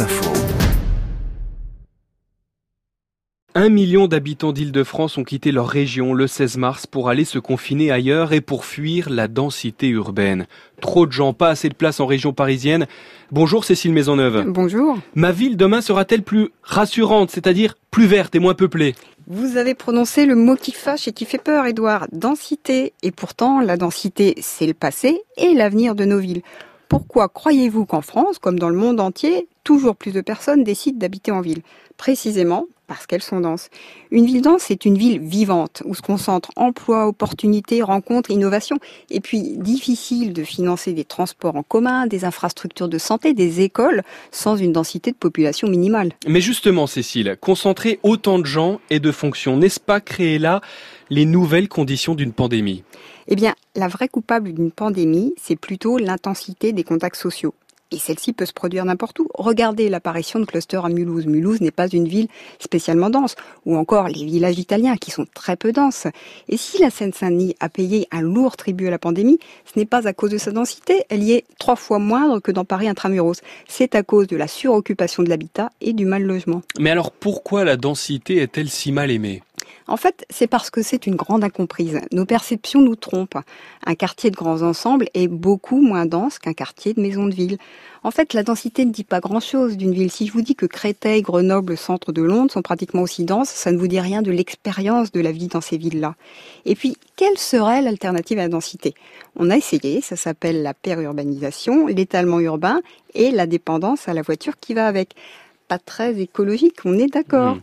Info. Un million d'habitants d'Île-de-France ont quitté leur région le 16 mars pour aller se confiner ailleurs et pour fuir la densité urbaine. Trop de gens, pas assez de place en région parisienne. Bonjour Cécile Maisonneuve. Bonjour. Ma ville demain sera-t-elle plus rassurante, c'est-à-dire plus verte et moins peuplée? Vous avez prononcé le mot qui fâche et qui fait peur, Édouard. Densité. Et pourtant, la densité, c'est le passé et l'avenir de nos villes. Pourquoi croyez-vous qu'en France, comme dans le monde entier, toujours plus de personnes décident d'habiter en ville Précisément parce qu'elles sont denses. Une ville dense, c'est une ville vivante, où se concentrent emploi, opportunités, rencontres, innovations. Et puis, difficile de financer des transports en commun, des infrastructures de santé, des écoles, sans une densité de population minimale. Mais justement, Cécile, concentrer autant de gens et de fonctions, n'est-ce pas créer là les nouvelles conditions d'une pandémie? Eh bien, la vraie coupable d'une pandémie, c'est plutôt l'intensité des contacts sociaux. Et celle-ci peut se produire n'importe où. Regardez l'apparition de clusters à Mulhouse. Mulhouse n'est pas une ville spécialement dense. Ou encore les villages italiens qui sont très peu denses. Et si la Seine-Saint-Denis a payé un lourd tribut à la pandémie, ce n'est pas à cause de sa densité. Elle y est trois fois moindre que dans Paris intramuros. C'est à cause de la suroccupation de l'habitat et du mal logement. Mais alors pourquoi la densité est-elle si mal aimée? En fait, c'est parce que c'est une grande incomprise. Nos perceptions nous trompent. Un quartier de grands ensembles est beaucoup moins dense qu'un quartier de maisons de ville. En fait, la densité ne dit pas grand-chose d'une ville. Si je vous dis que Créteil, Grenoble, centre de Londres sont pratiquement aussi denses, ça ne vous dit rien de l'expérience de la vie dans ces villes-là. Et puis, quelle serait l'alternative à la densité? On a essayé, ça s'appelle la pérurbanisation, l'étalement urbain et la dépendance à la voiture qui va avec. Pas très écologique, on est d'accord. Mmh.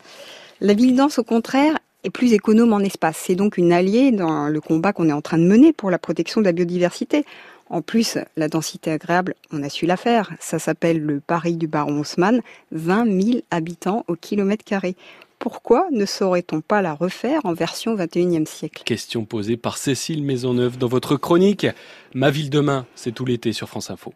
La ville dense, au contraire, est plus économe en espace. C'est donc une alliée dans le combat qu'on est en train de mener pour la protection de la biodiversité. En plus, la densité agréable, on a su la faire. Ça s'appelle le Paris du baron Haussmann, 20 000 habitants au kilomètre carré. Pourquoi ne saurait-on pas la refaire en version 21e siècle? Question posée par Cécile Maisonneuve dans votre chronique. Ma ville demain, c'est tout l'été sur France Info.